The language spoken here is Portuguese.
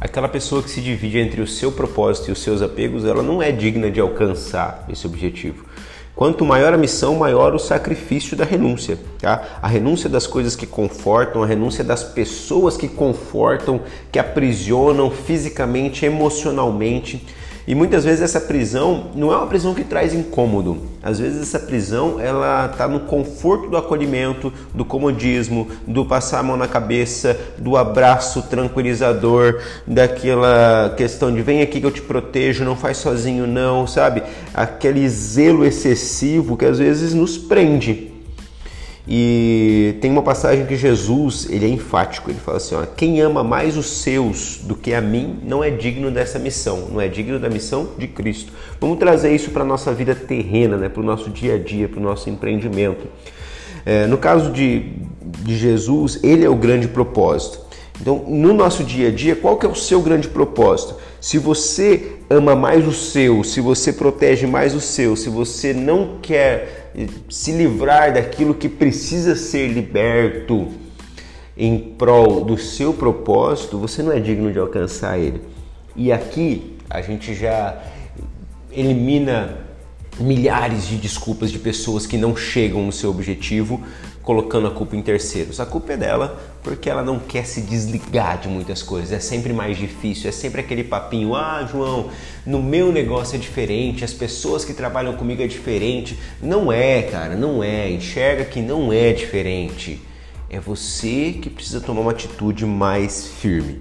Aquela pessoa que se divide entre o seu propósito e os seus apegos, ela não é digna de alcançar esse objetivo. Quanto maior a missão, maior o sacrifício da renúncia. Tá? A renúncia das coisas que confortam, a renúncia das pessoas que confortam, que aprisionam fisicamente, emocionalmente. E muitas vezes essa prisão não é uma prisão que traz incômodo. Às vezes essa prisão ela está no conforto do acolhimento, do comodismo, do passar a mão na cabeça, do abraço tranquilizador, daquela questão de vem aqui que eu te protejo, não faz sozinho não, sabe? Aquele zelo excessivo que às vezes nos prende. E tem uma passagem que Jesus, ele é enfático, ele fala assim, ó, quem ama mais os seus do que a mim não é digno dessa missão, não é digno da missão de Cristo. Vamos trazer isso para a nossa vida terrena, né, para o nosso dia a dia, para o nosso empreendimento. É, no caso de, de Jesus, ele é o grande propósito. Então, no nosso dia a dia, qual que é o seu grande propósito? Se você ama mais o seu, se você protege mais o seu, se você não quer se livrar daquilo que precisa ser liberto em prol do seu propósito, você não é digno de alcançar ele. E aqui a gente já elimina milhares de desculpas de pessoas que não chegam no seu objetivo colocando a culpa em terceiros. A culpa é dela porque ela não quer se desligar de muitas coisas. É sempre mais difícil, é sempre aquele papinho: "Ah, João, no meu negócio é diferente, as pessoas que trabalham comigo é diferente". Não é, cara, não é. Enxerga que não é diferente. É você que precisa tomar uma atitude mais firme.